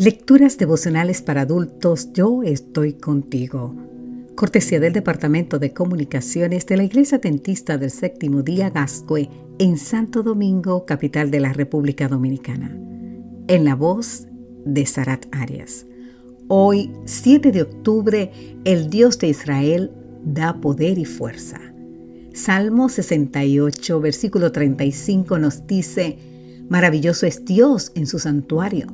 Lecturas devocionales para adultos, yo estoy contigo. Cortesía del Departamento de Comunicaciones de la Iglesia Dentista del Séptimo Día Gascue en Santo Domingo, capital de la República Dominicana. En la voz de Sarat Arias. Hoy, 7 de octubre, el Dios de Israel da poder y fuerza. Salmo 68, versículo 35 nos dice, Maravilloso es Dios en su santuario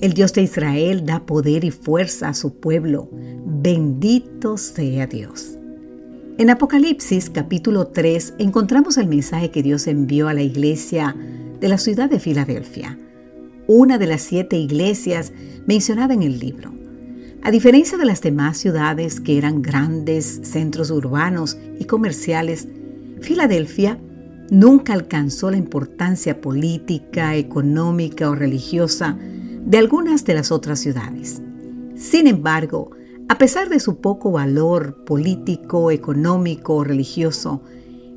el Dios de Israel da poder y fuerza a su pueblo. Bendito sea Dios. En Apocalipsis capítulo 3 encontramos el mensaje que Dios envió a la iglesia de la ciudad de Filadelfia, una de las siete iglesias mencionadas en el libro. A diferencia de las demás ciudades que eran grandes centros urbanos y comerciales, Filadelfia nunca alcanzó la importancia política, económica o religiosa de algunas de las otras ciudades. Sin embargo, a pesar de su poco valor político, económico o religioso,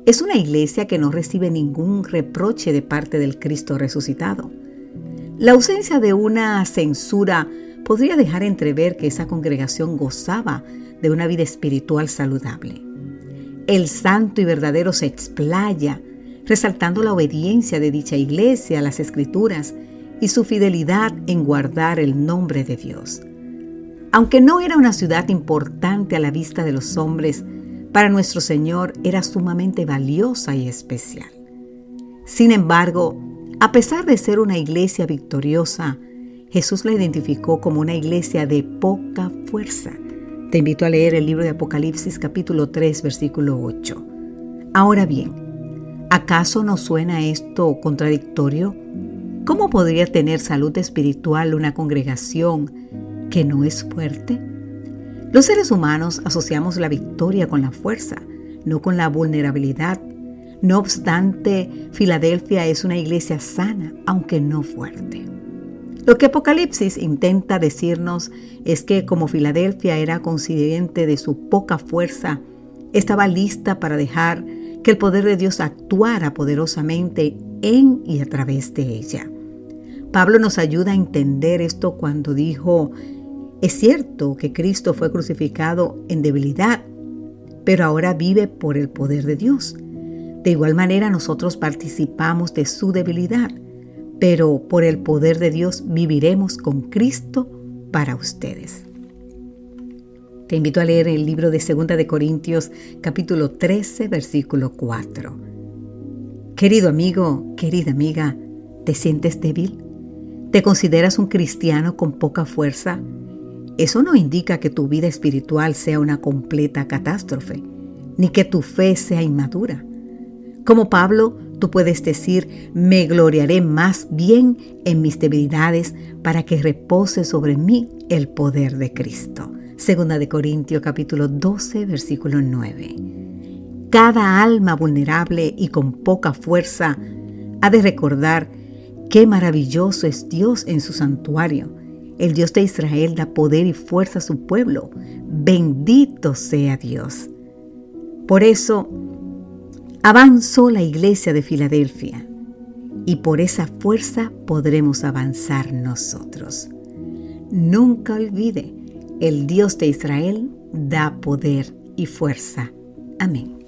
es una iglesia que no recibe ningún reproche de parte del Cristo resucitado. La ausencia de una censura podría dejar entrever que esa congregación gozaba de una vida espiritual saludable. El santo y verdadero se explaya, resaltando la obediencia de dicha iglesia a las escrituras y su fidelidad en guardar el nombre de Dios. Aunque no era una ciudad importante a la vista de los hombres, para nuestro Señor era sumamente valiosa y especial. Sin embargo, a pesar de ser una iglesia victoriosa, Jesús la identificó como una iglesia de poca fuerza. Te invito a leer el libro de Apocalipsis capítulo 3 versículo 8. Ahora bien, ¿acaso no suena esto contradictorio? ¿Cómo podría tener salud espiritual una congregación que no es fuerte? Los seres humanos asociamos la victoria con la fuerza, no con la vulnerabilidad. No obstante, Filadelfia es una iglesia sana, aunque no fuerte. Lo que Apocalipsis intenta decirnos es que como Filadelfia era consciente de su poca fuerza, estaba lista para dejar que el poder de Dios actuara poderosamente en y a través de ella. Pablo nos ayuda a entender esto cuando dijo, es cierto que Cristo fue crucificado en debilidad, pero ahora vive por el poder de Dios. De igual manera nosotros participamos de su debilidad, pero por el poder de Dios viviremos con Cristo para ustedes. Te invito a leer el libro de 2 de Corintios capítulo 13 versículo 4. Querido amigo, querida amiga, ¿te sientes débil? ¿Te consideras un cristiano con poca fuerza? Eso no indica que tu vida espiritual sea una completa catástrofe, ni que tu fe sea inmadura. Como Pablo, tú puedes decir, me gloriaré más bien en mis debilidades para que repose sobre mí el poder de Cristo. Segunda de Corintios capítulo 12, versículo 9. Cada alma vulnerable y con poca fuerza ha de recordar Qué maravilloso es Dios en su santuario. El Dios de Israel da poder y fuerza a su pueblo. Bendito sea Dios. Por eso avanzó la iglesia de Filadelfia y por esa fuerza podremos avanzar nosotros. Nunca olvide, el Dios de Israel da poder y fuerza. Amén.